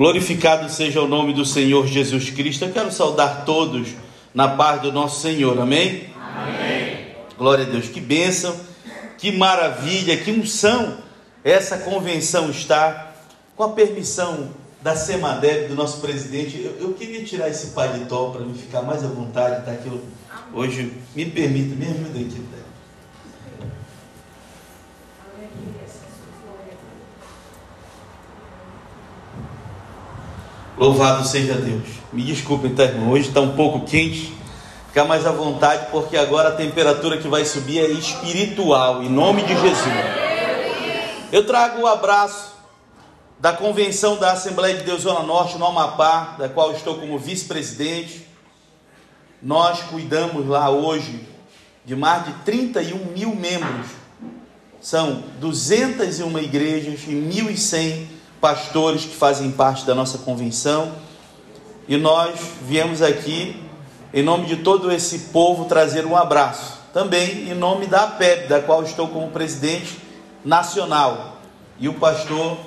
Glorificado seja o nome do Senhor Jesus Cristo. Eu quero saudar todos na paz do nosso Senhor. Amém? Amém. Glória a Deus. Que bênção, que maravilha, que unção essa convenção está. Com a permissão da Semadeb, do nosso presidente, eu, eu queria tirar esse paletó para me ficar mais à vontade, tá? Que hoje me permita, me ajuda aqui. Tá? Louvado seja Deus. Me desculpem, tá, irmão? Hoje está um pouco quente. Fica mais à vontade, porque agora a temperatura que vai subir é espiritual, em nome de Jesus. Eu trago o abraço da convenção da Assembleia de Deus Zona Norte, no Amapá, da qual estou como vice-presidente. Nós cuidamos lá hoje de mais de 31 mil membros. São 201 igrejas e 1.100 pastores que fazem parte da nossa convenção. E nós viemos aqui, em nome de todo esse povo, trazer um abraço. Também em nome da APEB, da qual estou como presidente nacional. E o pastor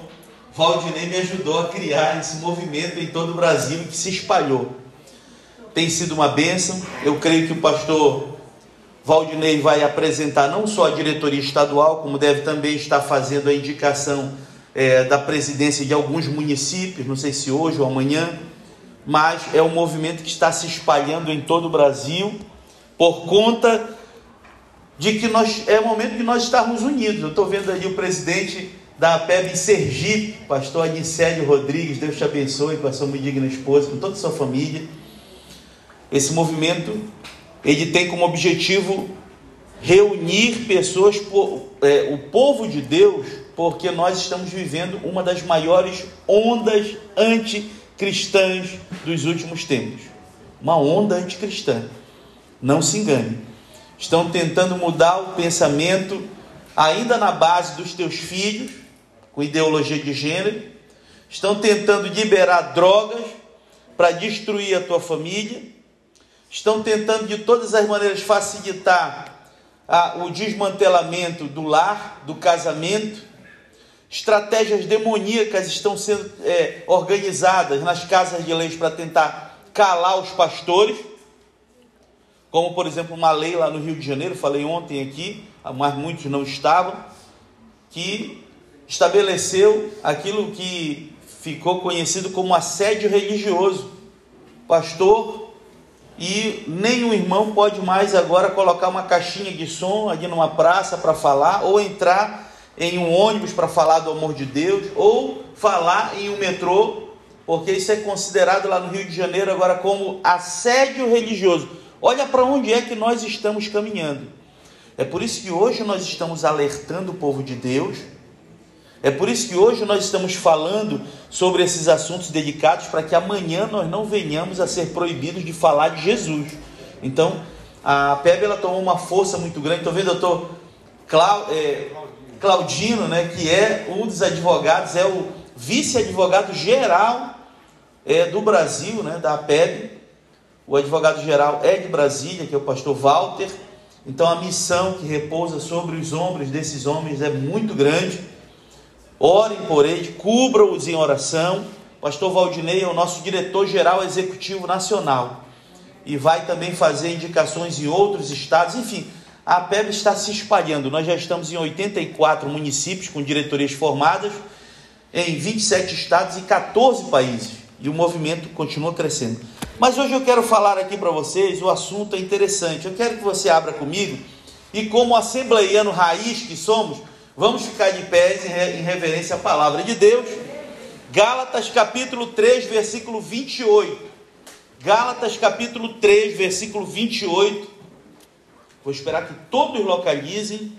Valdinei me ajudou a criar esse movimento em todo o Brasil que se espalhou. Tem sido uma bênção. Eu creio que o pastor Valdinei vai apresentar não só a diretoria estadual, como deve também estar fazendo a indicação é, da presidência de alguns municípios, não sei se hoje ou amanhã, mas é um movimento que está se espalhando em todo o Brasil por conta de que nós é o momento de nós estarmos unidos. Eu estou vendo ali o presidente da APEB Sergipe, pastor Anicélio Rodrigues, Deus te abençoe com a sua digna esposa, com toda a sua família. Esse movimento, ele tem como objetivo reunir pessoas, é, o povo de Deus, porque nós estamos vivendo uma das maiores ondas anticristãs dos últimos tempos. Uma onda anticristã. Não se engane. Estão tentando mudar o pensamento, ainda na base dos teus filhos, com ideologia de gênero. Estão tentando liberar drogas para destruir a tua família. Estão tentando de todas as maneiras facilitar o desmantelamento do lar, do casamento Estratégias demoníacas estão sendo é, organizadas nas casas de leis para tentar calar os pastores, como por exemplo uma lei lá no Rio de Janeiro, falei ontem aqui, mas muitos não estavam, que estabeleceu aquilo que ficou conhecido como assédio religioso. Pastor e nenhum irmão pode mais agora colocar uma caixinha de som ali numa praça para falar ou entrar em um ônibus para falar do amor de Deus, ou falar em um metrô, porque isso é considerado lá no Rio de Janeiro agora como assédio religioso. Olha para onde é que nós estamos caminhando. É por isso que hoje nós estamos alertando o povo de Deus. É por isso que hoje nós estamos falando sobre esses assuntos dedicados para que amanhã nós não venhamos a ser proibidos de falar de Jesus. Então, a PEB ela tomou uma força muito grande. Estou vendo, doutor Clau, é, Claudino, né, que é um dos advogados, é o vice-advogado geral é, do Brasil, né, da APEB. O advogado geral é de Brasília, que é o pastor Walter. Então a missão que repousa sobre os ombros desses homens é muito grande. Orem por eles, cubram-os em oração. O pastor Valdinei é o nosso diretor geral executivo nacional e vai também fazer indicações em outros estados, enfim, a PEB está se espalhando. Nós já estamos em 84 municípios com diretorias formadas, em 27 estados e 14 países. E o movimento continua crescendo. Mas hoje eu quero falar aqui para vocês, o assunto é interessante. Eu quero que você abra comigo e, como assembleiano raiz que somos, vamos ficar de pés em reverência à palavra de Deus. Gálatas capítulo 3, versículo 28. Gálatas capítulo 3, versículo 28 Vou esperar que todos localizem.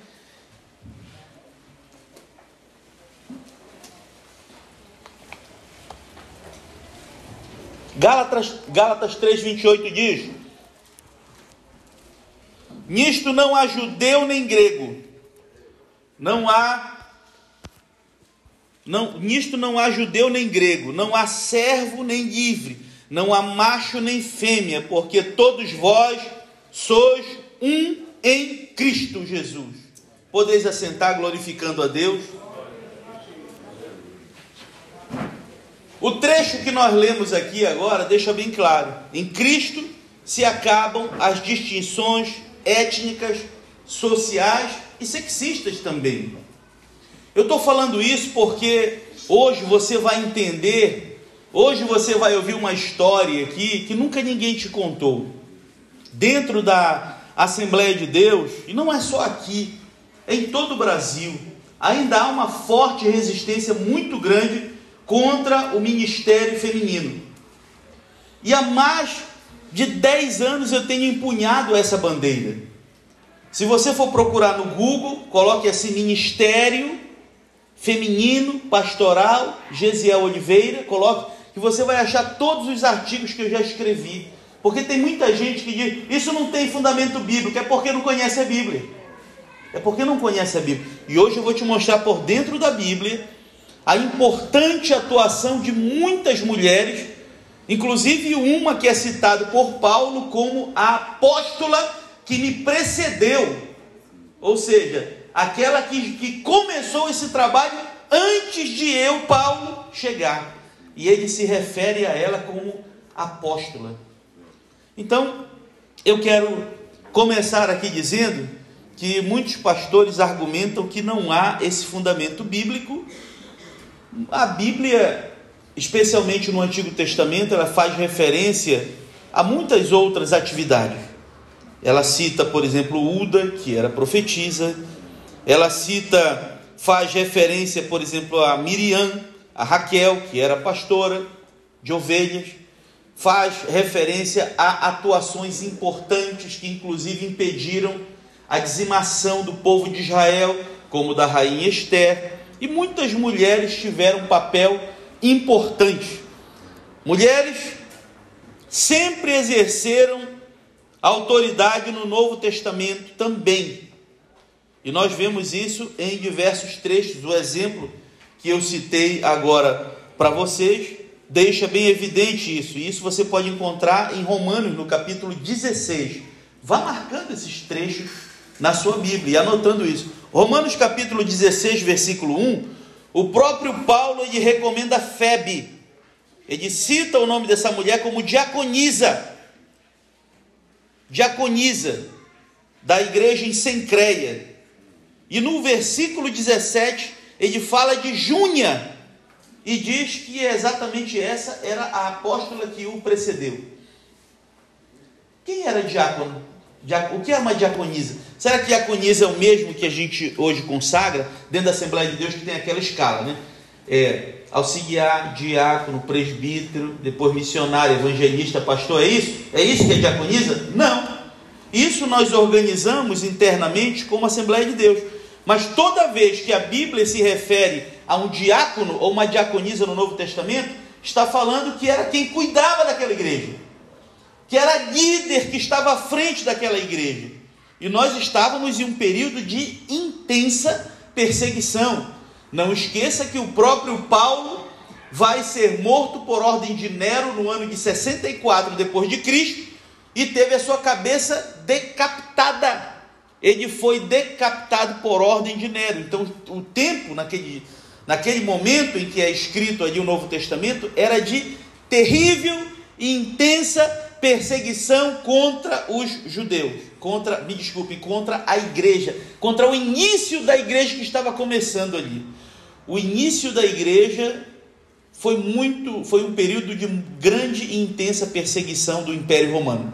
Gálatas, Gálatas 3,28 diz: Nisto não há judeu nem grego, não há, não, nisto não há judeu nem grego, não há servo nem livre, não há macho nem fêmea, porque todos vós sois um em Cristo Jesus. Podeis assentar glorificando a Deus. O trecho que nós lemos aqui agora deixa bem claro: em Cristo se acabam as distinções étnicas, sociais e sexistas também. Eu estou falando isso porque hoje você vai entender, hoje você vai ouvir uma história aqui que nunca ninguém te contou. Dentro da Assembleia de Deus, e não é só aqui, é em todo o Brasil, ainda há uma forte resistência muito grande contra o ministério feminino. E há mais de 10 anos eu tenho empunhado essa bandeira. Se você for procurar no Google, coloque assim Ministério Feminino Pastoral Gesiel Oliveira, coloque que você vai achar todos os artigos que eu já escrevi. Porque tem muita gente que diz, isso não tem fundamento bíblico, é porque não conhece a Bíblia. É porque não conhece a Bíblia. E hoje eu vou te mostrar por dentro da Bíblia a importante atuação de muitas mulheres Inclusive uma que é citada por Paulo como a apóstola que me precedeu. Ou seja, aquela que, que começou esse trabalho antes de eu, Paulo, chegar. E ele se refere a ela como apóstola. Então, eu quero começar aqui dizendo que muitos pastores argumentam que não há esse fundamento bíblico. A Bíblia especialmente no Antigo Testamento, ela faz referência a muitas outras atividades. Ela cita, por exemplo, Uda, que era profetisa. Ela cita, faz referência, por exemplo, a Miriam, a Raquel, que era pastora de ovelhas. Faz referência a atuações importantes que, inclusive, impediram a dizimação do povo de Israel, como da rainha Esther. E muitas mulheres tiveram um papel importante. Mulheres sempre exerceram autoridade no Novo Testamento também. E nós vemos isso em diversos trechos. O exemplo que eu citei agora para vocês deixa bem evidente isso. E isso você pode encontrar em Romanos, no capítulo 16. Vá marcando esses trechos na sua Bíblia e anotando isso. Romanos capítulo 16, versículo 1, o próprio Paulo ele recomenda Febe. Ele cita o nome dessa mulher como diaconisa. Diaconisa da igreja em Sencreia. E no versículo 17, ele fala de Júnia e diz que exatamente essa era a apóstola que o precedeu. Quem era diácono? O que é uma diaconisa? Será que diaconisa é o mesmo que a gente hoje consagra dentro da Assembleia de Deus que tem aquela escala, né? É, auxiliar, diácono, presbítero, depois missionário, evangelista, pastor, é isso? É isso que é diaconisa? Não. Isso nós organizamos internamente como Assembleia de Deus. Mas toda vez que a Bíblia se refere a um diácono ou uma diaconisa no Novo Testamento, está falando que era quem cuidava daquela igreja que era líder que estava à frente daquela igreja. E nós estávamos em um período de intensa perseguição. Não esqueça que o próprio Paulo vai ser morto por ordem de Nero no ano de 64 depois de Cristo e teve a sua cabeça decapitada. Ele foi decapitado por ordem de Nero. Então, o tempo naquele, naquele momento em que é escrito ali o Novo Testamento era de terrível e intensa perseguição contra os judeus, contra, me desculpe, contra a igreja, contra o início da igreja que estava começando ali. O início da igreja foi muito, foi um período de grande e intensa perseguição do Império Romano.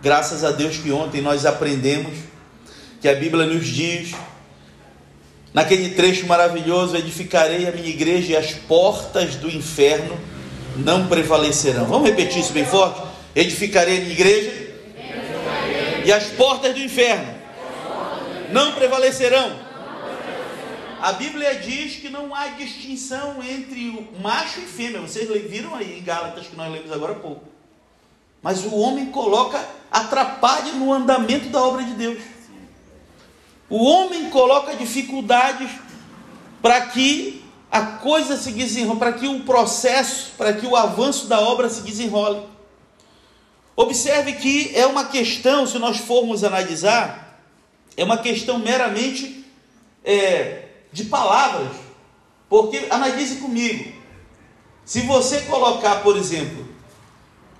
Graças a Deus que ontem nós aprendemos que a Bíblia nos diz naquele trecho maravilhoso, edificarei a minha igreja e as portas do inferno não prevalecerão. Vamos repetir isso bem forte? Edificarei a minha igreja e as portas do inferno não prevalecerão. A Bíblia diz que não há distinção entre o macho e fêmea. Vocês viram aí em Gálatas que nós lemos agora há pouco. Mas o homem coloca atrapalha no andamento da obra de Deus. O homem coloca dificuldades para que a coisa se desenrola, para que o processo, para que o avanço da obra se desenrole. Observe que é uma questão, se nós formos analisar, é uma questão meramente é, de palavras. Porque, analise comigo, Se você colocar, por exemplo,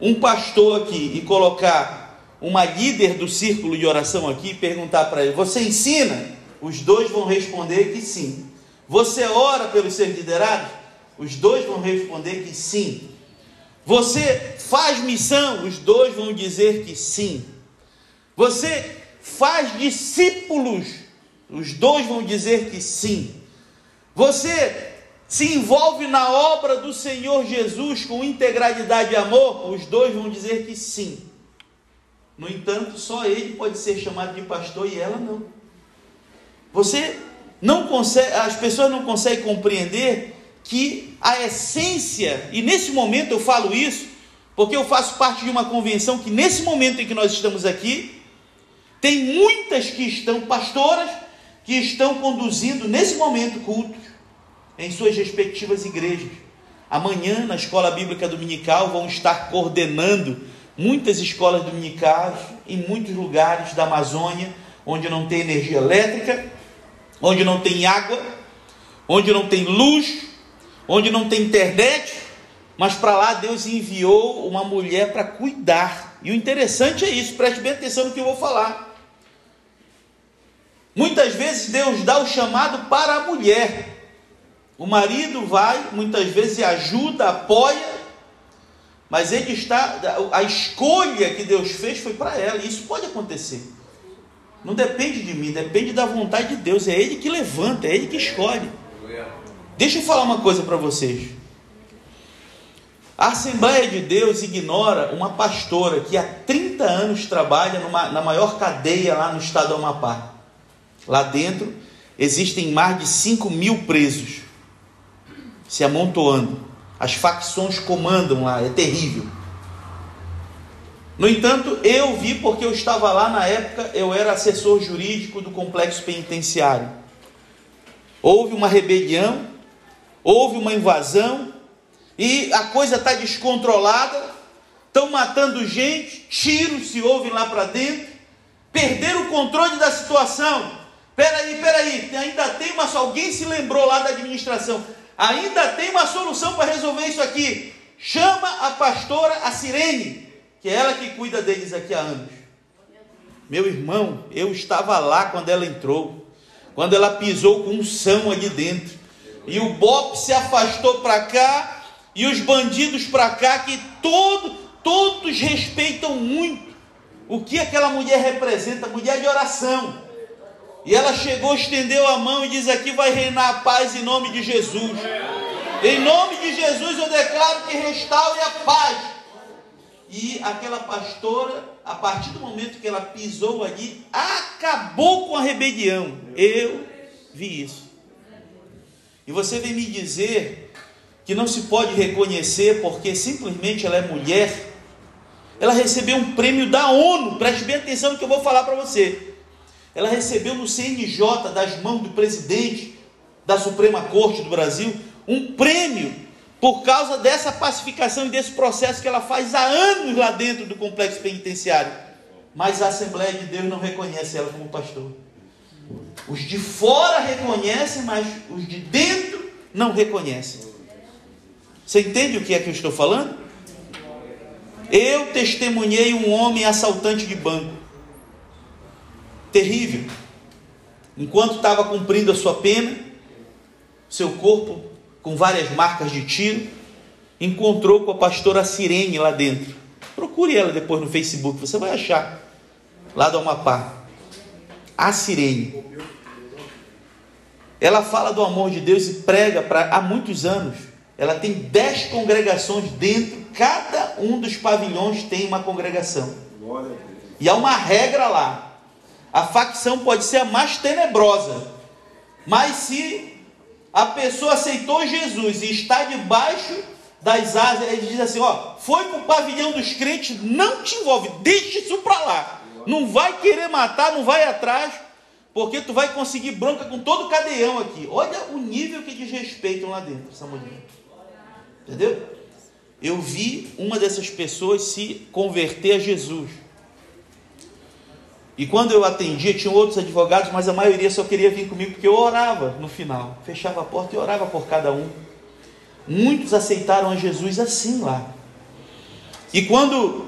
um pastor aqui e colocar uma líder do círculo de oração aqui perguntar para ele: Você ensina? Os dois vão responder que sim. Você ora pelos seus liderados? Os dois vão responder que sim. Você faz missão? Os dois vão dizer que sim. Você faz discípulos? Os dois vão dizer que sim. Você se envolve na obra do Senhor Jesus com integralidade e amor? Os dois vão dizer que sim. No entanto, só ele pode ser chamado de pastor e ela não. Você não consegue, as pessoas não conseguem compreender que a essência, e nesse momento eu falo isso, porque eu faço parte de uma convenção que nesse momento em que nós estamos aqui, tem muitas que estão pastoras que estão conduzindo nesse momento cultos em suas respectivas igrejas. Amanhã, na escola bíblica dominical, vão estar coordenando muitas escolas dominicais em muitos lugares da Amazônia, onde não tem energia elétrica, onde não tem água, onde não tem luz, onde não tem internet, mas para lá Deus enviou uma mulher para cuidar. E o interessante é isso, preste bem atenção no que eu vou falar. Muitas vezes Deus dá o chamado para a mulher. O marido vai, muitas vezes ajuda, apoia, mas ele está, a escolha que Deus fez foi para ela, e isso pode acontecer. Não depende de mim, depende da vontade de Deus, é Ele que levanta, é Ele que escolhe. Deixa eu falar uma coisa para vocês. A Assembleia de Deus ignora uma pastora que há 30 anos trabalha numa, na maior cadeia lá no estado do Amapá. Lá dentro existem mais de 5 mil presos se amontoando. As facções comandam lá, é terrível. No entanto, eu vi porque eu estava lá na época, eu era assessor jurídico do complexo penitenciário. Houve uma rebelião, houve uma invasão e a coisa está descontrolada. Estão matando gente, tiros se ouvem lá para dentro, perderam o controle da situação. Peraí, peraí, ainda tem uma. Alguém se lembrou lá da administração ainda tem uma solução para resolver isso aqui. Chama a pastora, a Sirene, que é ela que cuida deles aqui há anos. Meu irmão, eu estava lá quando ela entrou, quando ela pisou com um são ali dentro, e o Bop se afastou para cá, e os bandidos para cá, que todo, todos respeitam muito o que aquela mulher representa mulher de oração e ela chegou, estendeu a mão e diz: Aqui vai reinar a paz em nome de Jesus. Em nome de Jesus eu declaro que restaure a paz. E aquela pastora, a partir do momento que ela pisou ali, acabou com a rebelião. Eu vi isso. E você vem me dizer que não se pode reconhecer porque simplesmente ela é mulher. Ela recebeu um prêmio da ONU. Preste bem atenção no que eu vou falar para você ela recebeu no CNJ, das mãos do presidente da Suprema Corte do Brasil, um prêmio por causa dessa pacificação e desse processo que ela faz há anos lá dentro do complexo penitenciário. Mas a Assembleia de Deus não reconhece ela como pastor. Os de fora reconhecem, mas os de dentro não reconhecem. Você entende o que é que eu estou falando? Eu testemunhei um homem assaltante de banco terrível. Enquanto estava cumprindo a sua pena, seu corpo com várias marcas de tiro, encontrou com a pastora Sirene lá dentro. Procure ela depois no Facebook, você vai achar. Lá do Amapá. A Sirene. Ela fala do amor de Deus e prega pra, há muitos anos. Ela tem dez congregações dentro, cada um dos pavilhões tem uma congregação. E há uma regra lá: a facção pode ser a mais tenebrosa, mas se a pessoa aceitou Jesus e está debaixo das asas, ele diz assim: ó, foi para o pavilhão dos crentes, não te envolve, deixa isso para lá. Não vai querer matar, não vai atrás, porque tu vai conseguir bronca com todo o cadeião aqui. Olha o nível que desrespeitam lá dentro, essa mulher. Entendeu? Eu vi uma dessas pessoas se converter a Jesus. E quando eu atendia, tinha outros advogados, mas a maioria só queria vir comigo porque eu orava no final. Fechava a porta e orava por cada um. Muitos aceitaram a Jesus assim lá. E quando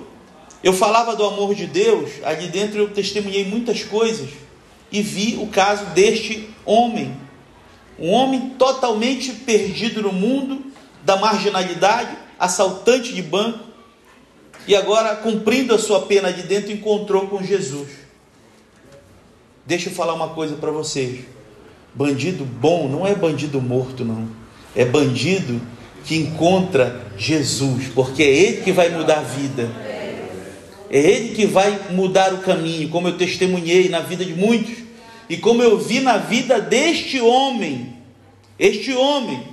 eu falava do amor de Deus, ali dentro eu testemunhei muitas coisas e vi o caso deste homem. Um homem totalmente perdido no mundo, da marginalidade, assaltante de banco, e agora, cumprindo a sua pena de dentro, encontrou com Jesus. Deixa eu falar uma coisa para vocês. Bandido bom não é bandido morto, não. É bandido que encontra Jesus, porque é Ele que vai mudar a vida. É Ele que vai mudar o caminho, como eu testemunhei na vida de muitos, e como eu vi na vida deste homem. Este homem,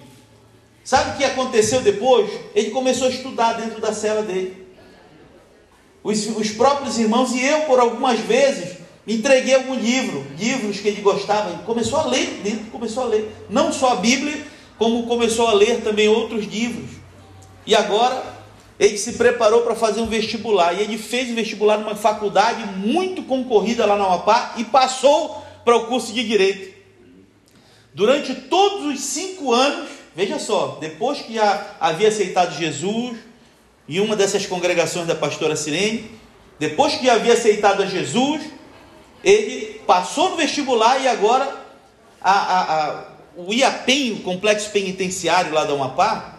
sabe o que aconteceu depois? Ele começou a estudar dentro da cela dele. Os, os próprios irmãos e eu, por algumas vezes, entreguei algum livro, livros que ele gostava, ele começou a ler dentro, começou a ler, não só a Bíblia, como começou a ler também outros livros. E agora ele se preparou para fazer um vestibular. E ele fez o vestibular numa faculdade muito concorrida lá na Amapá e passou para o curso de Direito. Durante todos os cinco anos, veja só, depois que havia aceitado Jesus, em uma dessas congregações da pastora Sirene, depois que havia aceitado a Jesus, ele passou no vestibular e agora a, a, a, o IAPEN, o complexo penitenciário lá da Amapá,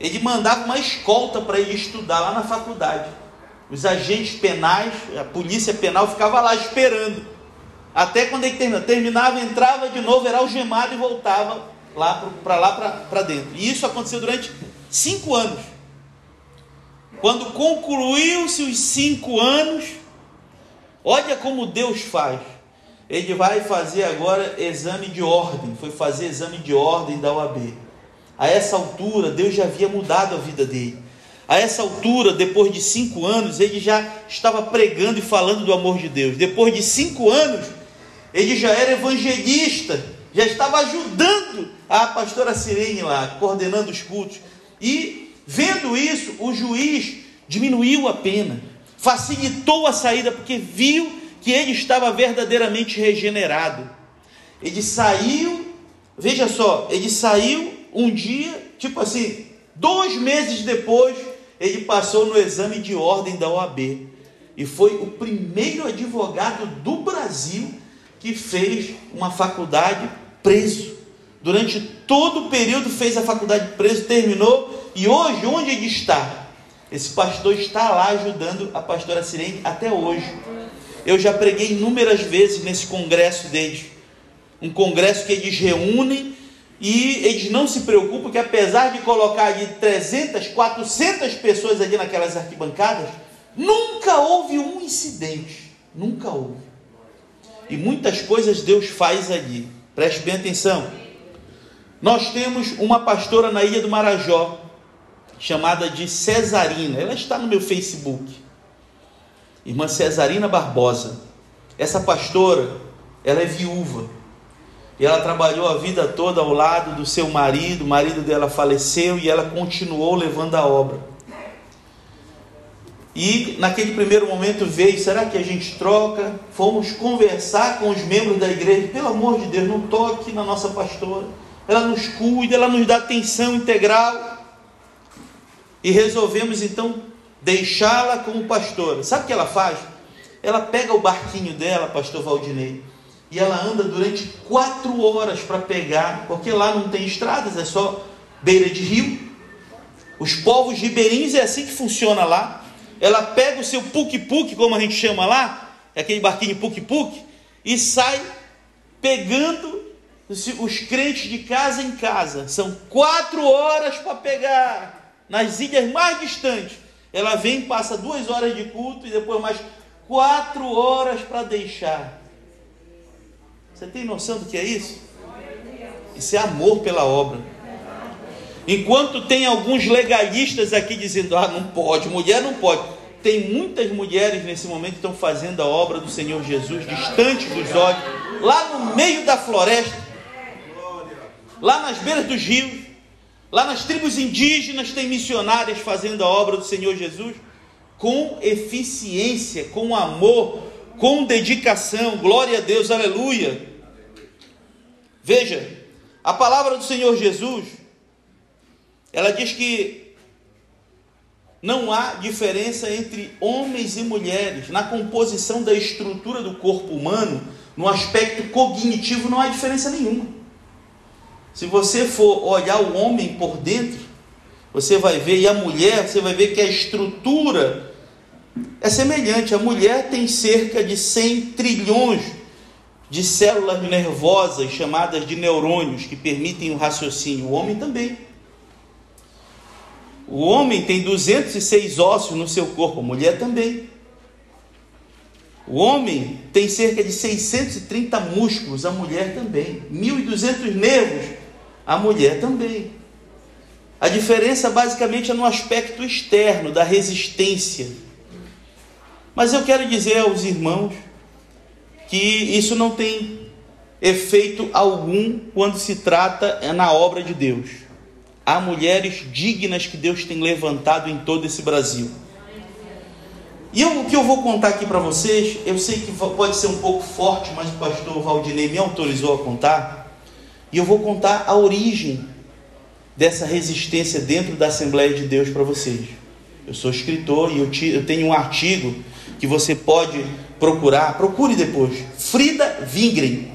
ele mandava uma escolta para ele estudar lá na faculdade. Os agentes penais, a polícia penal ficava lá esperando. Até quando ele terminava, terminava entrava de novo, era algemado e voltava lá para lá para dentro. E isso aconteceu durante cinco anos. Quando concluiu-se os cinco anos, olha como Deus faz. Ele vai fazer agora exame de ordem. Foi fazer exame de ordem da OAB. A essa altura, Deus já havia mudado a vida dele. A essa altura, depois de cinco anos, ele já estava pregando e falando do amor de Deus. Depois de cinco anos, ele já era evangelista, já estava ajudando a pastora Sirene lá, coordenando os cultos. E, vendo isso, o juiz diminuiu a pena, facilitou a saída, porque viu que ele estava verdadeiramente regenerado. Ele saiu, veja só, ele saiu um dia, tipo assim, dois meses depois, ele passou no exame de ordem da OAB e foi o primeiro advogado do Brasil que fez uma faculdade preso. Durante todo o período fez a faculdade preso, terminou e hoje onde ele está? Esse pastor está lá ajudando a pastora Sirene até hoje. Eu já preguei inúmeras vezes nesse congresso deles. Um congresso que eles reúnem e eles não se preocupam que apesar de colocar ali 300, 400 pessoas ali naquelas arquibancadas, nunca houve um incidente. Nunca houve. E muitas coisas Deus faz ali. Preste bem atenção. Nós temos uma pastora na ilha do Marajó, chamada de Cesarina. Ela está no meu Facebook. Irmã Cesarina Barbosa. Essa pastora, ela é viúva. E ela trabalhou a vida toda ao lado do seu marido, o marido dela faleceu e ela continuou levando a obra. E naquele primeiro momento veio, será que a gente troca? Fomos conversar com os membros da igreja, pelo amor de Deus, não toque na nossa pastora. Ela nos cuida, ela nos dá atenção integral. E resolvemos então deixá-la como pastora. Sabe o que ela faz? Ela pega o barquinho dela, pastor Valdinei, e ela anda durante quatro horas para pegar, porque lá não tem estradas, é só beira de rio. Os povos ribeirinhos é assim que funciona lá. Ela pega o seu puk-puk, como a gente chama lá, é aquele barquinho puk-puk, e sai pegando os crentes de casa em casa. São quatro horas para pegar nas ilhas mais distantes. Ela vem, passa duas horas de culto e depois mais quatro horas para deixar. Você tem noção do que é isso? Isso é amor pela obra. Enquanto tem alguns legalistas aqui dizendo, ah, não pode, mulher não pode. Tem muitas mulheres nesse momento que estão fazendo a obra do Senhor Jesus, distante dos olhos, lá no meio da floresta, lá nas beiras dos rios, lá nas tribos indígenas, tem missionárias fazendo a obra do Senhor Jesus com eficiência, com amor, com dedicação. Glória a Deus, aleluia. Veja, a palavra do Senhor Jesus ela diz que não há diferença entre homens e mulheres na composição da estrutura do corpo humano, no aspecto cognitivo não há diferença nenhuma. Se você for olhar o homem por dentro, você vai ver, e a mulher, você vai ver que a estrutura é semelhante. A mulher tem cerca de 100 trilhões de células nervosas chamadas de neurônios que permitem o raciocínio. O homem também. O homem tem 206 ossos no seu corpo, a mulher também. O homem tem cerca de 630 músculos, a mulher também. 1.200 nervos, a mulher também. A diferença basicamente é no aspecto externo, da resistência. Mas eu quero dizer aos irmãos que isso não tem efeito algum quando se trata é na obra de Deus. Há mulheres dignas que Deus tem levantado em todo esse Brasil. E eu, o que eu vou contar aqui para vocês, eu sei que pode ser um pouco forte, mas o pastor Valdinei me autorizou a contar. E eu vou contar a origem dessa resistência dentro da Assembleia de Deus para vocês. Eu sou escritor e eu, te, eu tenho um artigo que você pode procurar, procure depois. Frida Wingren,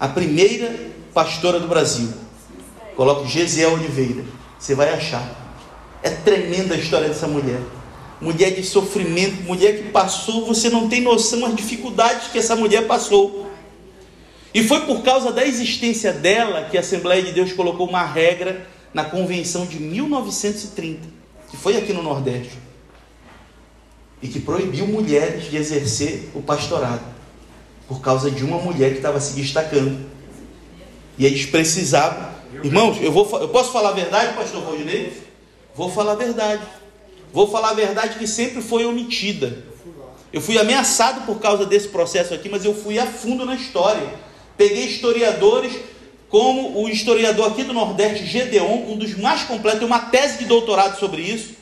a primeira pastora do Brasil. Coloque Gesiel Oliveira, você vai achar. É tremenda a história dessa mulher. Mulher de sofrimento, mulher que passou, você não tem noção das dificuldades que essa mulher passou. E foi por causa da existência dela que a Assembleia de Deus colocou uma regra na convenção de 1930, que foi aqui no Nordeste e que proibiu mulheres de exercer o pastorado por causa de uma mulher que estava se destacando. E eles precisavam. Irmãos, eu, vou, eu posso falar a verdade, pastor Valdinei? Vou falar a verdade. Vou falar a verdade que sempre foi omitida. Eu fui ameaçado por causa desse processo aqui, mas eu fui a fundo na história. Peguei historiadores, como o historiador aqui do Nordeste, Gedeon, um dos mais completos, tem uma tese de doutorado sobre isso.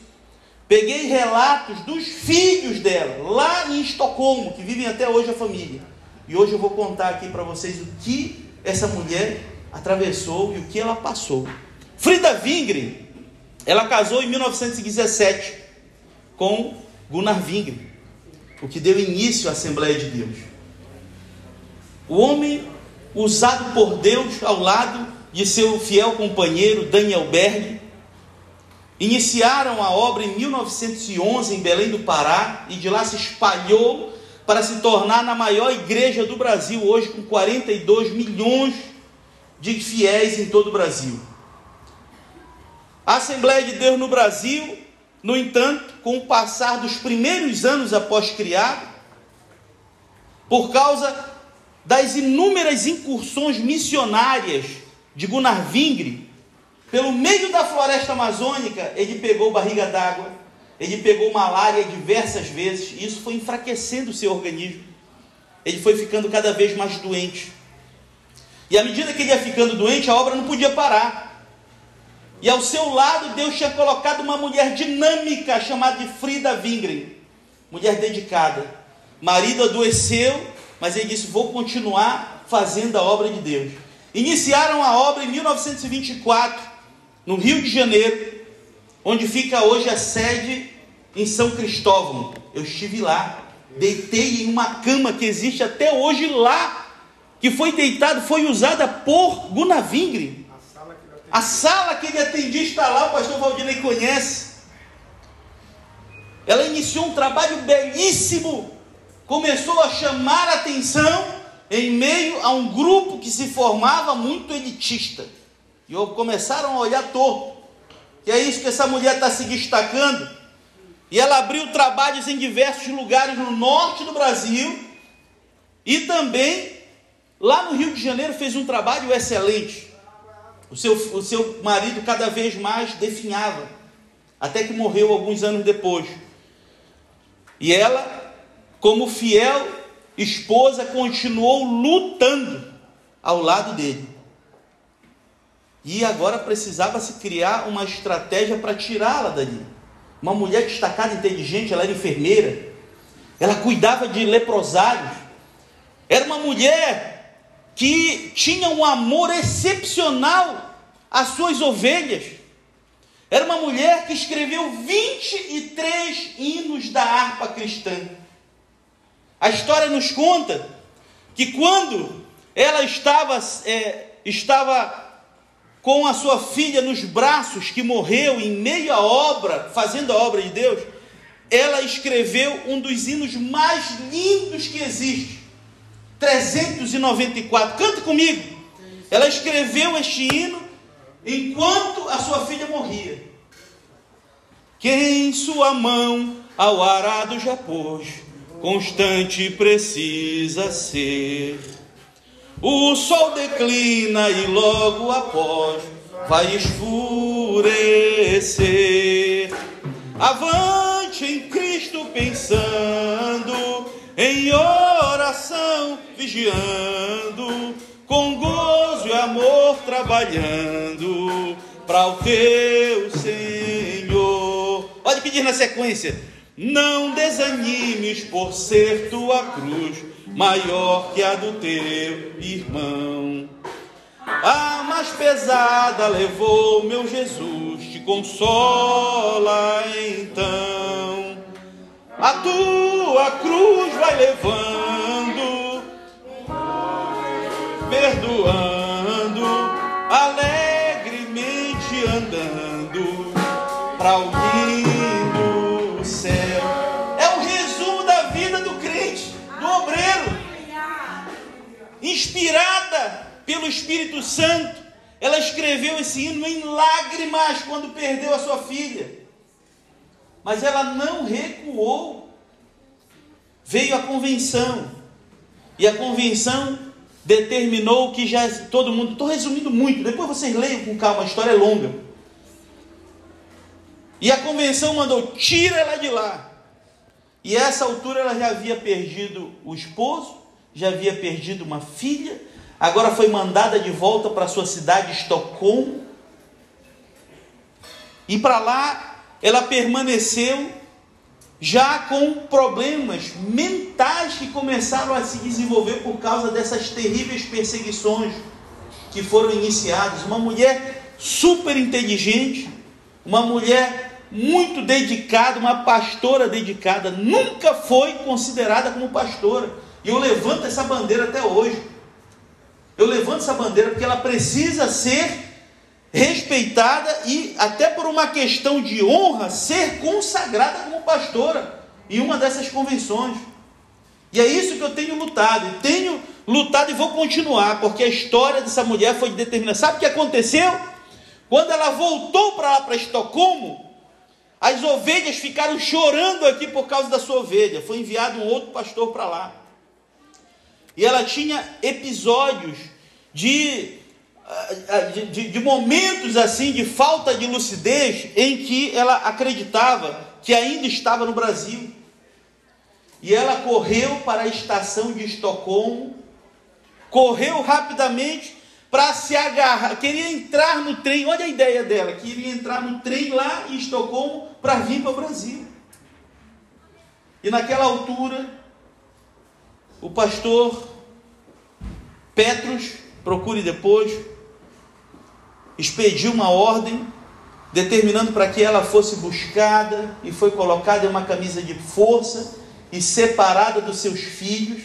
Peguei relatos dos filhos dela, lá em Estocolmo, que vivem até hoje a família. E hoje eu vou contar aqui para vocês o que essa mulher atravessou e o que ela passou. Frida Wingren, ela casou em 1917 com Gunnar Wingren, o que deu início à Assembleia de Deus. O homem usado por Deus ao lado de seu fiel companheiro Daniel Berg, Iniciaram a obra em 1911 em Belém do Pará e de lá se espalhou para se tornar na maior igreja do Brasil, hoje com 42 milhões de fiéis em todo o Brasil. A Assembleia de Deus no Brasil, no entanto, com o passar dos primeiros anos após criado, por causa das inúmeras incursões missionárias de Gunnar Vingre, pelo meio da floresta amazônica, ele pegou barriga d'água, ele pegou malária diversas vezes, e isso foi enfraquecendo o seu organismo. Ele foi ficando cada vez mais doente. E à medida que ele ia ficando doente, a obra não podia parar. E ao seu lado, Deus tinha colocado uma mulher dinâmica chamada de Frida Wingren, mulher dedicada. Marido adoeceu, mas ele disse: Vou continuar fazendo a obra de Deus. Iniciaram a obra em 1924 no Rio de Janeiro, onde fica hoje a sede em São Cristóvão. Eu estive lá, deitei em uma cama que existe até hoje lá, que foi deitado, foi usada por Gunavingre. A sala que ele atendia está lá, o pastor Valdinei conhece. Ela iniciou um trabalho belíssimo, começou a chamar atenção em meio a um grupo que se formava muito elitista. E começaram a olhar torto. E é isso que essa mulher está se destacando. E ela abriu trabalhos em diversos lugares no norte do Brasil. E também lá no Rio de Janeiro fez um trabalho excelente. O seu, o seu marido cada vez mais definhava. Até que morreu alguns anos depois. E ela, como fiel esposa, continuou lutando ao lado dele. E agora precisava se criar uma estratégia para tirá-la dali. Uma mulher destacada, inteligente, ela era enfermeira, ela cuidava de leprosários. Era uma mulher que tinha um amor excepcional às suas ovelhas. Era uma mulher que escreveu 23 hinos da harpa cristã. A história nos conta que quando ela estava, é, estava com a sua filha nos braços, que morreu em meio à obra, fazendo a obra de Deus, ela escreveu um dos hinos mais lindos que existe. 394. Canta comigo. Ela escreveu este hino enquanto a sua filha morria. Quem sua mão ao arado já pôs, constante precisa ser. O sol declina e logo após vai escurecer. Avante em Cristo pensando, em oração vigiando, com gozo e amor trabalhando para o teu Senhor. Olha o que diz na sequência: Não desanimes por ser tua cruz maior que a do teu irmão. A mais pesada levou meu Jesus, te consola então. A tua cruz vai levando, perdoando, alegremente andando para o inspirada pelo Espírito Santo, ela escreveu esse hino em lágrimas quando perdeu a sua filha. Mas ela não recuou. Veio a convenção. E a convenção determinou que já todo mundo. Estou resumindo muito, depois vocês leiam com calma, a história é longa. E a convenção mandou: tira ela de lá. E essa altura ela já havia perdido o esposo, já havia perdido uma filha, agora foi mandada de volta para sua cidade, Estocolmo. E para lá ela permaneceu já com problemas mentais que começaram a se desenvolver por causa dessas terríveis perseguições que foram iniciadas. Uma mulher super inteligente, uma mulher muito dedicada, uma pastora dedicada, nunca foi considerada como pastora. E eu levanto essa bandeira até hoje. Eu levanto essa bandeira porque ela precisa ser respeitada e, até por uma questão de honra, ser consagrada como pastora em uma dessas convenções. E é isso que eu tenho lutado, e tenho lutado e vou continuar, porque a história dessa mulher foi determinada. Sabe o que aconteceu? Quando ela voltou para lá, para Estocolmo, as ovelhas ficaram chorando aqui por causa da sua ovelha. Foi enviado um outro pastor para lá. E ela tinha episódios de, de, de, de, momentos assim de falta de lucidez em que ela acreditava que ainda estava no Brasil. E ela correu para a estação de Estocolmo, correu rapidamente para se agarrar, queria entrar no trem, olha a ideia dela, queria entrar no trem lá em Estocolmo para vir para o Brasil. E naquela altura, o pastor Petros, procure depois, expediu uma ordem determinando para que ela fosse buscada e foi colocada em uma camisa de força e separada dos seus filhos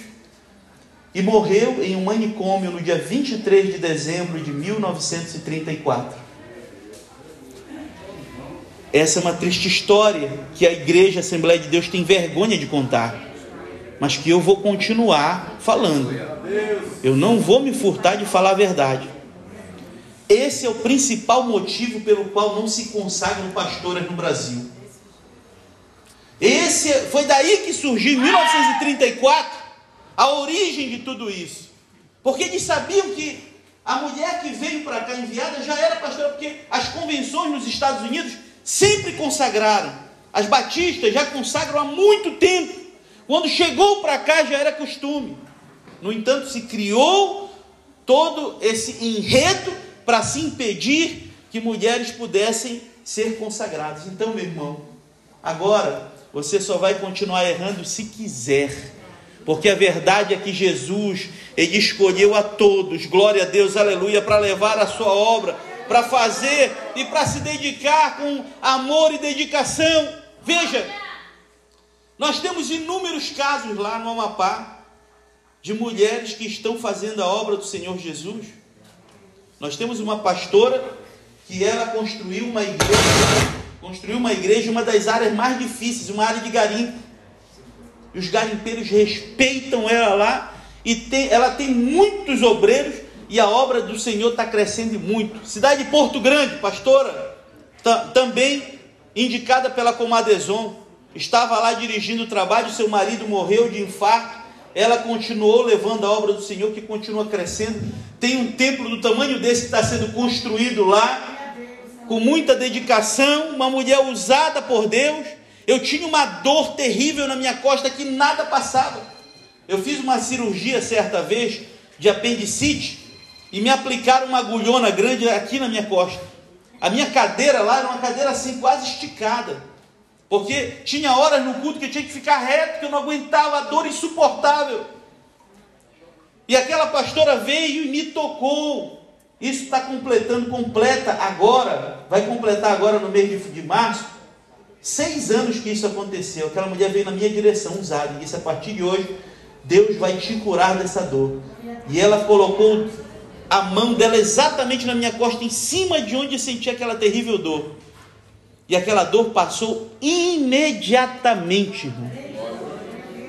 e morreu em um manicômio no dia 23 de dezembro de 1934. Essa é uma triste história que a igreja Assembleia de Deus tem vergonha de contar mas que eu vou continuar falando. Eu não vou me furtar de falar a verdade. Esse é o principal motivo pelo qual não se consagram pastoras no Brasil. Esse foi daí que surgiu em 1934 a origem de tudo isso. Porque eles sabiam que a mulher que veio para cá enviada já era pastora, porque as convenções nos Estados Unidos sempre consagraram. As batistas já consagram há muito tempo. Quando chegou para cá já era costume. No entanto, se criou todo esse enredo para se impedir que mulheres pudessem ser consagradas. Então, meu irmão, agora você só vai continuar errando se quiser. Porque a verdade é que Jesus, ele escolheu a todos, glória a Deus, aleluia, para levar a sua obra para fazer e para se dedicar com amor e dedicação. Veja, nós temos inúmeros casos lá no Amapá de mulheres que estão fazendo a obra do Senhor Jesus. Nós temos uma pastora que ela construiu uma igreja, construiu uma igreja, uma das áreas mais difíceis, uma área de garimpo. E os garimpeiros respeitam ela lá e tem, ela tem muitos obreiros e a obra do Senhor está crescendo muito. Cidade de Porto Grande, pastora, também indicada pela Comadezon, estava lá dirigindo o trabalho, seu marido morreu de infarto, ela continuou levando a obra do Senhor que continua crescendo. Tem um templo do tamanho desse que está sendo construído lá, com muita dedicação, uma mulher usada por Deus. Eu tinha uma dor terrível na minha costa que nada passava. Eu fiz uma cirurgia certa vez de apendicite e me aplicaram uma agulhona grande aqui na minha costa. A minha cadeira lá era uma cadeira assim, quase esticada. Porque tinha horas no culto que eu tinha que ficar reto, que eu não aguentava a dor insuportável. E aquela pastora veio e me tocou. Isso está completando, completa agora, vai completar agora no mês de, março, seis anos que isso aconteceu. Aquela mulher veio na minha direção usada e disse: a partir de hoje, Deus vai te curar dessa dor. E ela colocou a mão dela exatamente na minha costa, em cima de onde eu senti aquela terrível dor. E aquela dor passou imediatamente, irmão.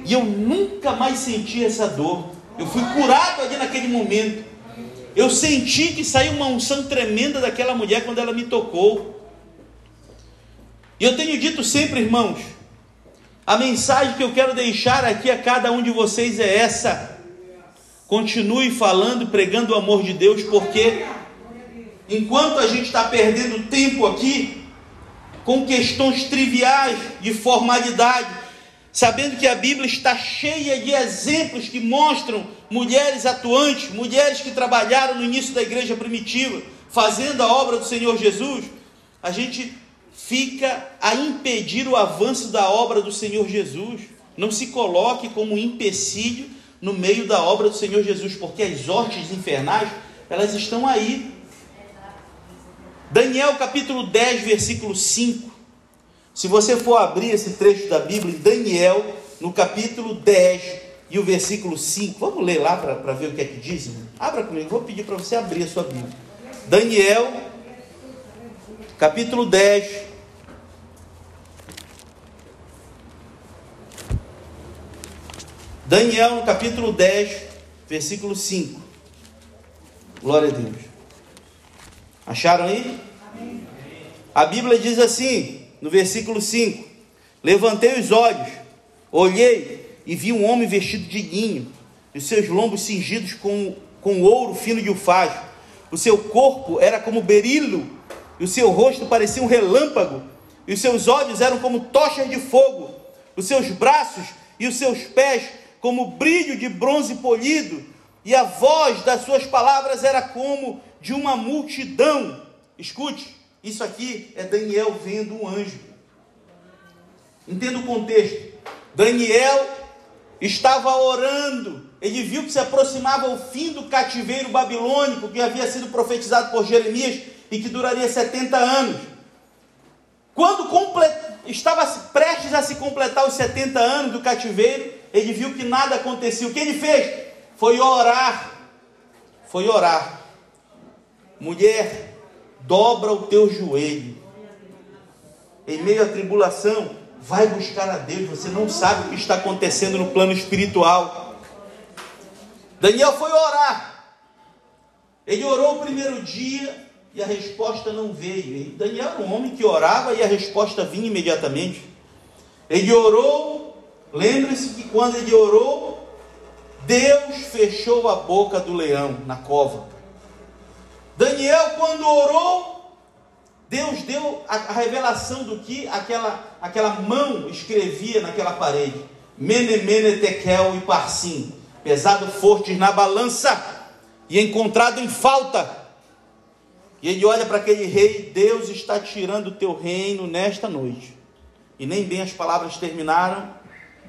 E eu nunca mais senti essa dor. Eu fui curado ali naquele momento. Eu senti que saiu uma unção tremenda daquela mulher quando ela me tocou. E eu tenho dito sempre, irmãos, a mensagem que eu quero deixar aqui a cada um de vocês é essa. Continue falando, pregando o amor de Deus, porque enquanto a gente está perdendo tempo aqui com questões triviais de formalidade, sabendo que a Bíblia está cheia de exemplos que mostram mulheres atuantes, mulheres que trabalharam no início da igreja primitiva, fazendo a obra do Senhor Jesus, a gente fica a impedir o avanço da obra do Senhor Jesus. Não se coloque como um empecilho no meio da obra do Senhor Jesus, porque as hortes infernais, elas estão aí. Daniel capítulo 10, versículo 5. Se você for abrir esse trecho da Bíblia, Daniel, no capítulo 10 e o versículo 5, vamos ler lá para ver o que é que diz? Abra comigo, vou pedir para você abrir a sua Bíblia. Daniel, capítulo 10, Daniel, no capítulo 10, versículo 5. Glória a Deus. Acharam aí? A Bíblia diz assim, no versículo 5: Levantei os olhos, olhei e vi um homem vestido de linho, e os seus lombos cingidos com, com ouro fino de ufágio. O seu corpo era como berilo, e o seu rosto parecia um relâmpago, e os seus olhos eram como tochas de fogo, os seus braços e os seus pés como brilho de bronze polido, e a voz das suas palavras era como de uma multidão. Escute, isso aqui é Daniel vendo um anjo. Entenda o contexto. Daniel estava orando, ele viu que se aproximava o fim do cativeiro babilônico que havia sido profetizado por Jeremias e que duraria 70 anos. Quando estava prestes a se completar os 70 anos do cativeiro, ele viu que nada acontecia. O que ele fez? Foi orar. Foi orar. Mulher, dobra o teu joelho. Em meio à tribulação, vai buscar a Deus. Você não sabe o que está acontecendo no plano espiritual. Daniel foi orar. Ele orou o primeiro dia e a resposta não veio. Daniel era um homem que orava e a resposta vinha imediatamente. Ele orou Lembre-se que quando ele orou, Deus fechou a boca do leão na cova. Daniel, quando orou, Deus deu a, revelação do que aquela, aquela mão escrevia naquela parede. Mene, mene, tekel e parsim. Pesado fortes na balança e encontrado em falta. E ele olha para aquele rei: Deus está tirando o teu reino nesta noite. E nem bem as palavras terminaram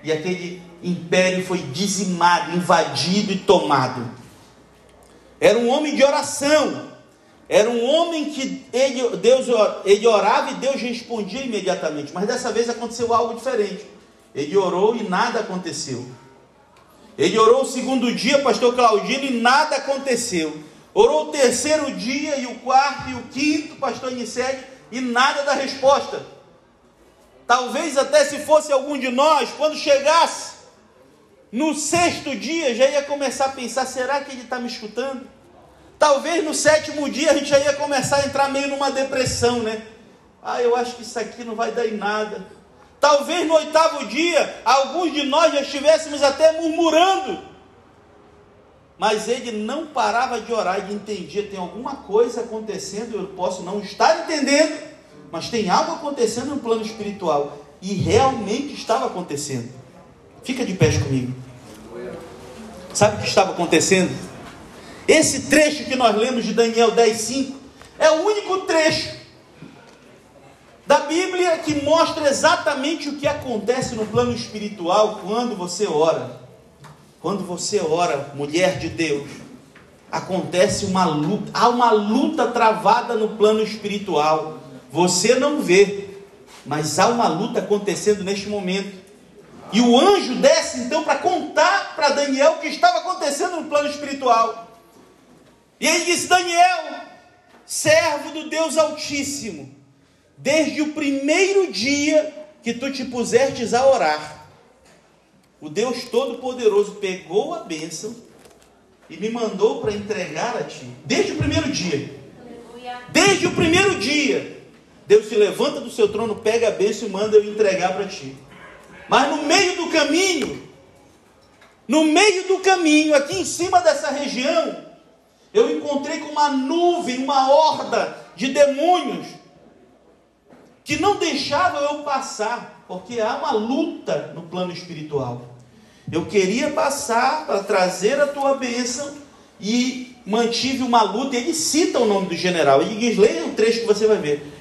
e aquele império foi dizimado, invadido e tomado. Era um homem de oração, Era um homem que ele, Deus, ele orava e Deus respondia imediatamente. Mas dessa vez aconteceu algo diferente. Ele orou e nada aconteceu. Ele orou o segundo dia, pastor Claudino, e nada aconteceu. Orou o terceiro dia, e o quarto, e o quinto, pastor Inicelli, e nada da resposta. Talvez até se fosse algum de nós, quando chegasse no sexto dia, já ia começar a pensar: será que ele está me escutando? Talvez no sétimo dia a gente já ia começar a entrar meio numa depressão, né? Ah, eu acho que isso aqui não vai dar em nada. Talvez no oitavo dia, alguns de nós já estivéssemos até murmurando. Mas ele não parava de orar e entendia: tem alguma coisa acontecendo, eu posso não estar entendendo, mas tem algo acontecendo no plano espiritual. E realmente estava acontecendo. Fica de pé comigo. Sabe o que estava acontecendo? Esse trecho que nós lemos de Daniel 10:5 é o único trecho da Bíblia que mostra exatamente o que acontece no plano espiritual quando você ora. Quando você ora, mulher de Deus, acontece uma luta, há uma luta travada no plano espiritual. Você não vê, mas há uma luta acontecendo neste momento. E o anjo desce então para contar para Daniel o que estava acontecendo no plano espiritual. E ele disse: Daniel, servo do Deus Altíssimo, desde o primeiro dia que tu te pusestes a orar, o Deus Todo-Poderoso pegou a bênção e me mandou para entregar a ti. Desde o primeiro dia. Desde o primeiro dia. Deus se levanta do seu trono, pega a bênção e manda eu entregar para ti. Mas no meio do caminho, no meio do caminho, aqui em cima dessa região, eu encontrei com uma nuvem, uma horda de demônios que não deixavam eu passar, porque há uma luta no plano espiritual. Eu queria passar para trazer a tua bênção e mantive uma luta. Ele cita o nome do general. Diz: leia o trecho que você vai ver.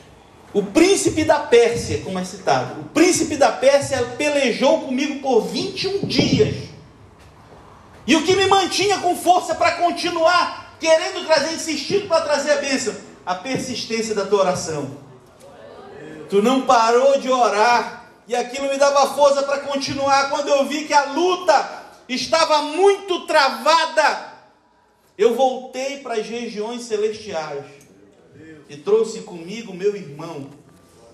O príncipe da Pérsia, como é citado. O príncipe da Pérsia pelejou comigo por 21 dias. E o que me mantinha com força para continuar querendo trazer, insistindo para trazer a bênção, a persistência da tua oração. Tu não parou de orar, e aquilo me dava força para continuar. Quando eu vi que a luta estava muito travada, eu voltei para as regiões celestiais e trouxe comigo meu irmão,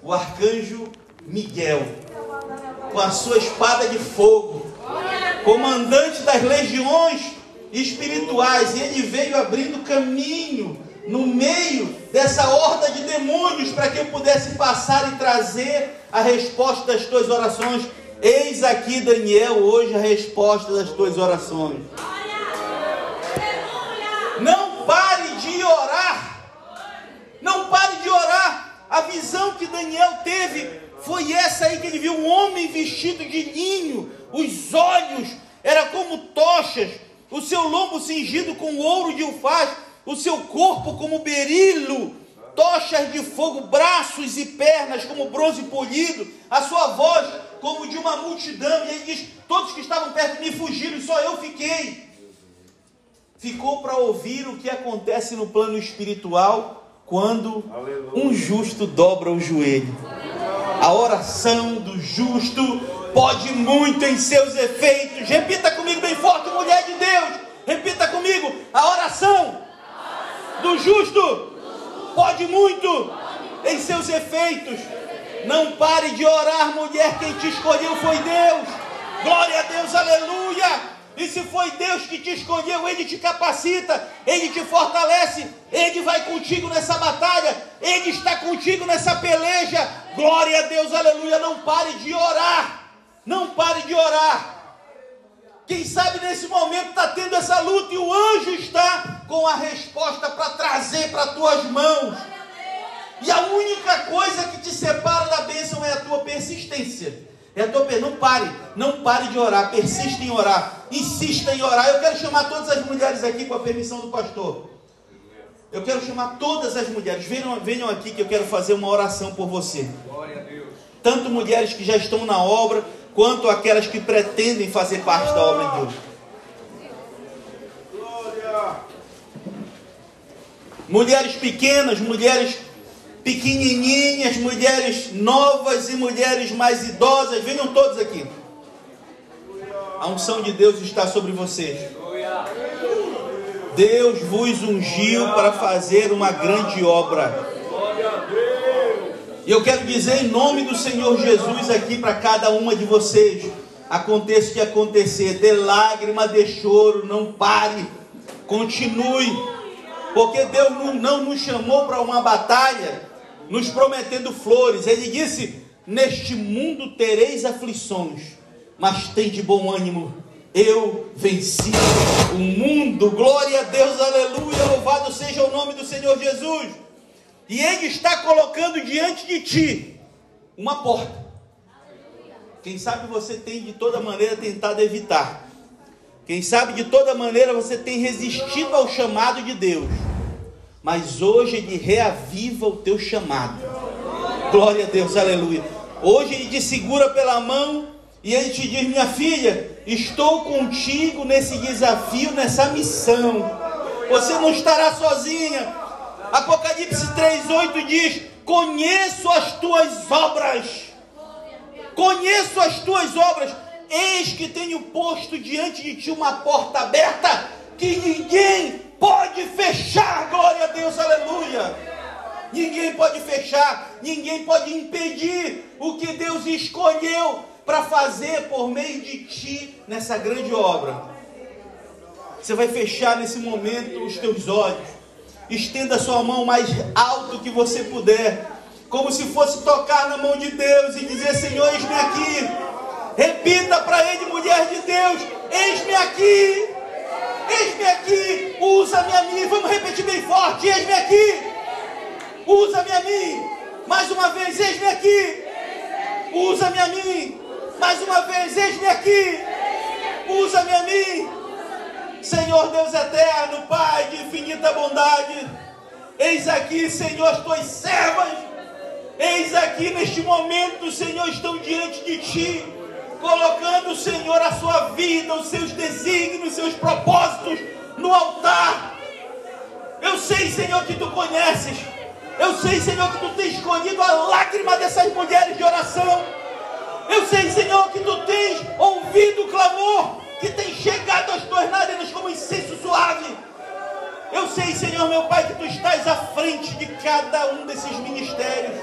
o arcanjo Miguel, com a sua espada de fogo, comandante das legiões espirituais, e ele veio abrindo caminho no meio dessa horda de demônios para que eu pudesse passar e trazer a resposta das tuas orações. Eis aqui, Daniel, hoje a resposta das tuas orações. Não pare de orar. Não pare de orar. A visão que Daniel teve foi essa aí que ele viu um homem vestido de linho, os olhos eram como tochas, o seu lombo cingido com ouro de ufaz, o seu corpo como berilo, tochas de fogo, braços e pernas como bronze polido, a sua voz como de uma multidão. E ele diz: Todos que estavam perto mim fugiram, só eu fiquei. Ficou para ouvir o que acontece no plano espiritual quando um justo dobra o joelho. A oração do justo pode muito em seus efeitos. Repita comigo bem forte, mulher de Deus. Repita comigo: a oração do justo pode muito em seus efeitos. Não pare de orar, mulher. Quem te escolheu foi Deus. Glória a Deus, aleluia. E se foi Deus que te escolheu, Ele te capacita, Ele te fortalece, Ele vai contigo nessa batalha, Ele está contigo nessa peleja. Glória a Deus, aleluia. Não pare de orar. Não pare de orar. Quem sabe nesse momento está tendo essa luta e o anjo está com a resposta para trazer para tuas mãos. E a única coisa que te separa da bênção é a tua persistência. É a tua não pare, não pare de orar, persista em orar, insista em orar. Eu quero chamar todas as mulheres aqui com a permissão do pastor. Eu quero chamar todas as mulheres, venham, venham aqui que eu quero fazer uma oração por você. Tanto mulheres que já estão na obra, quanto aquelas que pretendem fazer parte da obra de. Deus. mulheres pequenas, mulheres pequenininhas, mulheres novas e mulheres mais idosas, venham todos aqui. A unção de Deus está sobre vocês. Deus vos ungiu para fazer uma grande obra. E eu quero dizer em nome do Senhor Jesus aqui para cada uma de vocês: aconteça o que acontecer, dê lágrima, dê choro, não pare, continue, porque Deus não, não nos chamou para uma batalha nos prometendo flores, Ele disse: Neste mundo tereis aflições, mas tem de bom ânimo eu venci o mundo. Glória a Deus, aleluia. Louvado seja o nome do Senhor Jesus. E Ele está colocando diante de ti uma porta. Quem sabe você tem de toda maneira tentado evitar. Quem sabe de toda maneira você tem resistido ao chamado de Deus. Mas hoje Ele reaviva o teu chamado. Glória a Deus, aleluia. Hoje Ele te segura pela mão e Ele te diz: Minha filha, Estou contigo nesse desafio, nessa missão. Você não estará sozinha. Apocalipse 3:8 diz: Conheço as tuas obras. Conheço as tuas obras. Eis que tenho posto diante de ti uma porta aberta que ninguém pode fechar. Glória a Deus, aleluia. Ninguém pode fechar, ninguém pode impedir o que Deus escolheu para fazer por meio de ti nessa grande obra. Você vai fechar nesse momento os teus olhos. Estenda sua mão mais alto que você puder, como se fosse tocar na mão de Deus e dizer: Senhor, eis-me aqui. Repita para ele, mulher de Deus: Eis-me aqui. Eis-me aqui. Usa-me a mim. Vamos repetir bem forte: Eis-me aqui. Usa-me a mim. Mais uma vez: Eis-me aqui. Usa-me a mim. Mais uma vez, eis-me aqui. Usa-me a mim. Senhor Deus eterno, Pai de infinita bondade. Eis aqui, Senhor, as tuas servas. Eis aqui neste momento, Senhor, estão diante de ti, colocando, Senhor, a sua vida, os seus desígnios, os seus propósitos no altar. Eu sei, Senhor, que tu conheces. Eu sei, Senhor, que tu tens escolhido a lágrima dessas mulheres de oração. Eu sei, Senhor, que tu tens ouvido o clamor que tem chegado às tuas narinas como incenso suave. Eu sei, Senhor, meu Pai, que tu estás à frente de cada um desses ministérios.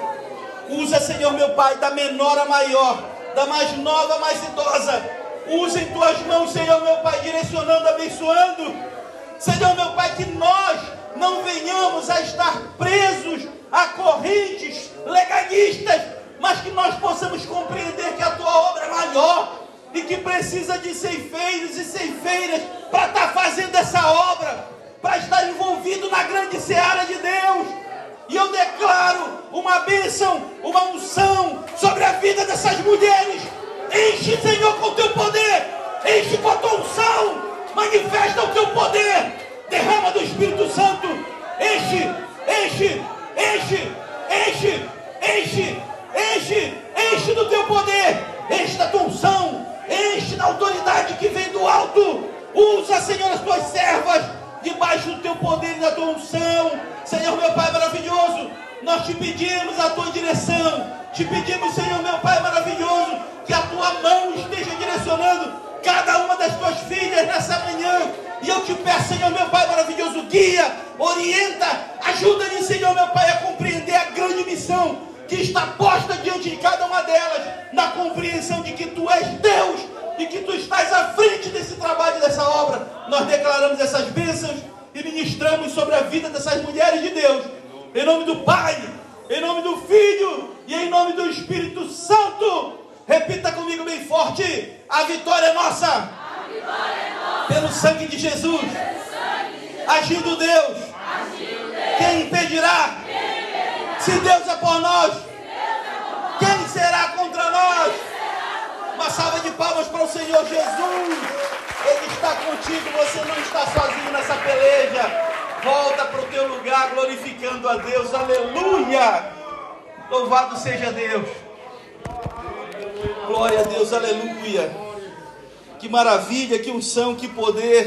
Usa, Senhor, meu Pai, da menor a maior, da mais nova mais idosa. Usa em tuas mãos, Senhor, meu Pai, direcionando, abençoando. Senhor, meu Pai, que nós não venhamos a estar presos a correntes legalistas mas que nós possamos compreender que a tua obra é maior e que precisa de ceifeiros e ceifeiras para estar tá fazendo essa obra, para estar envolvido na grande seara de Deus. E eu declaro uma bênção, uma unção sobre a vida dessas mulheres. Enche, Senhor, com o teu poder, enche com a tua unção, manifesta o teu poder, derrama do Espírito Santo, enche, enche, enche, enche, enche enche, enche do teu poder, enche da tua unção, enche da autoridade que vem do alto. Usa, Senhor, as tuas servas debaixo do teu poder e da tua unção. Senhor, meu Pai maravilhoso, nós te pedimos a tua direção. Te pedimos, Senhor, meu Pai maravilhoso, que a tua mão esteja direcionando cada uma das tuas filhas nessa manhã. E eu te peço, Senhor, meu Pai maravilhoso, guia, orienta, ajuda-me, Senhor, meu Pai, a compreender a grande missão que está posta diante de cada uma delas, na compreensão de que tu és Deus e que tu estás à frente desse trabalho, dessa obra. Nós declaramos essas bênçãos e ministramos sobre a vida dessas mulheres de Deus, em nome do Pai, em nome do Filho e em nome do Espírito Santo. Repita comigo bem forte: a vitória é nossa, é pelo sangue de Jesus. Agindo Deus, quem impedirá? Se Deus é por nós, quem será contra nós? Uma salva de palmas para o Senhor Jesus. Ele está contigo, você não está sozinho nessa peleja. Volta para o teu lugar glorificando a Deus. Aleluia! Louvado seja Deus. Glória a Deus, aleluia. Que maravilha, que unção, que poder.